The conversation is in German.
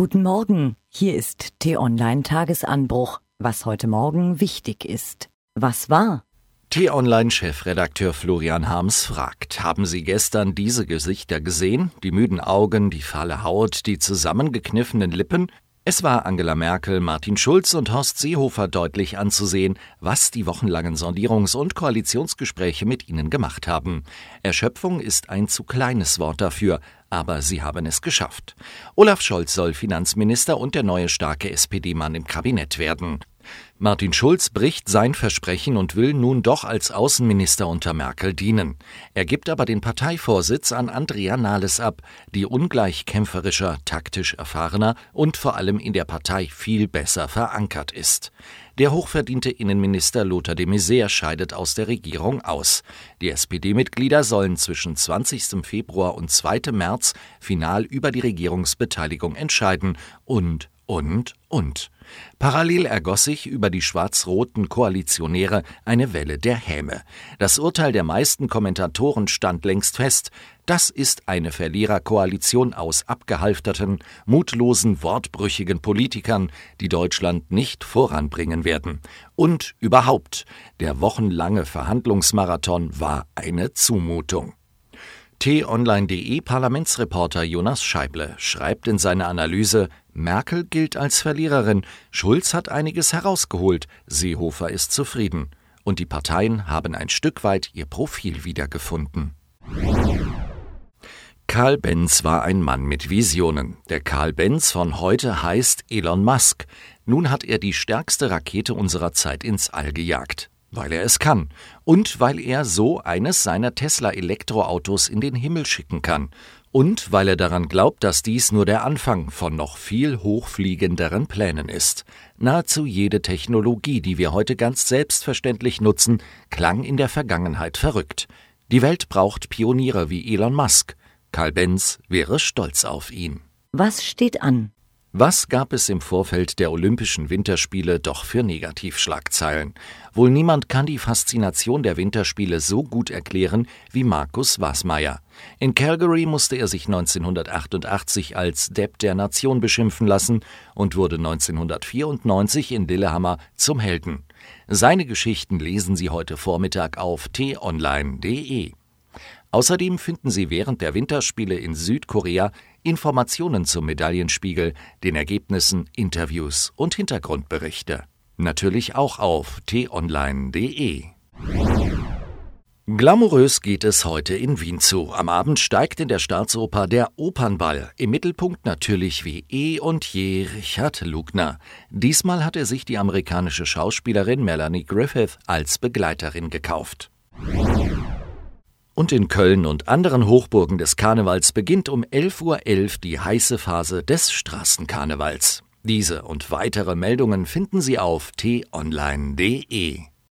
Guten Morgen, hier ist T-Online Tagesanbruch, was heute Morgen wichtig ist. Was war? T-Online-Chefredakteur Florian Harms fragt, haben Sie gestern diese Gesichter gesehen? Die müden Augen, die fahle Haut, die zusammengekniffenen Lippen? Es war Angela Merkel, Martin Schulz und Horst Seehofer deutlich anzusehen, was die wochenlangen Sondierungs- und Koalitionsgespräche mit ihnen gemacht haben. Erschöpfung ist ein zu kleines Wort dafür, aber sie haben es geschafft. Olaf Scholz soll Finanzminister und der neue starke SPD-Mann im Kabinett werden. Martin Schulz bricht sein Versprechen und will nun doch als Außenminister unter Merkel dienen. Er gibt aber den Parteivorsitz an Andrea Nahles ab, die ungleich kämpferischer, taktisch erfahrener und vor allem in der Partei viel besser verankert ist. Der hochverdiente Innenminister Lothar de Maizière scheidet aus der Regierung aus. Die SPD-Mitglieder sollen zwischen 20. Februar und 2. März final über die Regierungsbeteiligung entscheiden und und, und. Parallel ergoss sich über die schwarz-roten Koalitionäre eine Welle der Häme. Das Urteil der meisten Kommentatoren stand längst fest. Das ist eine Verliererkoalition aus abgehalfterten, mutlosen, wortbrüchigen Politikern, die Deutschland nicht voranbringen werden. Und überhaupt, der wochenlange Verhandlungsmarathon war eine Zumutung. T-Online.de Parlamentsreporter Jonas Scheible schreibt in seiner Analyse, Merkel gilt als Verliererin, Schulz hat einiges herausgeholt, Seehofer ist zufrieden. Und die Parteien haben ein Stück weit ihr Profil wiedergefunden. Karl Benz war ein Mann mit Visionen. Der Karl Benz von heute heißt Elon Musk. Nun hat er die stärkste Rakete unserer Zeit ins All gejagt. Weil er es kann und weil er so eines seiner Tesla-Elektroautos in den Himmel schicken kann und weil er daran glaubt, dass dies nur der Anfang von noch viel hochfliegenderen Plänen ist. Nahezu jede Technologie, die wir heute ganz selbstverständlich nutzen, klang in der Vergangenheit verrückt. Die Welt braucht Pioniere wie Elon Musk. Karl Benz wäre stolz auf ihn. Was steht an? Was gab es im Vorfeld der Olympischen Winterspiele doch für Negativschlagzeilen? Wohl niemand kann die Faszination der Winterspiele so gut erklären wie Markus Wasmeier. In Calgary musste er sich 1988 als Depp der Nation beschimpfen lassen und wurde 1994 in Lillehammer zum Helden. Seine Geschichten lesen Sie heute Vormittag auf t-online.de. Außerdem finden Sie während der Winterspiele in Südkorea Informationen zum Medaillenspiegel, den Ergebnissen, Interviews und Hintergrundberichte. Natürlich auch auf t-online.de. Glamourös geht es heute in Wien zu. Am Abend steigt in der Staatsoper der Opernball. Im Mittelpunkt natürlich wie eh und je Richard Lugner. Diesmal hat er sich die amerikanische Schauspielerin Melanie Griffith als Begleiterin gekauft. Und in Köln und anderen Hochburgen des Karnevals beginnt um 11.11 Uhr .11 die heiße Phase des Straßenkarnevals. Diese und weitere Meldungen finden Sie auf t-online.de.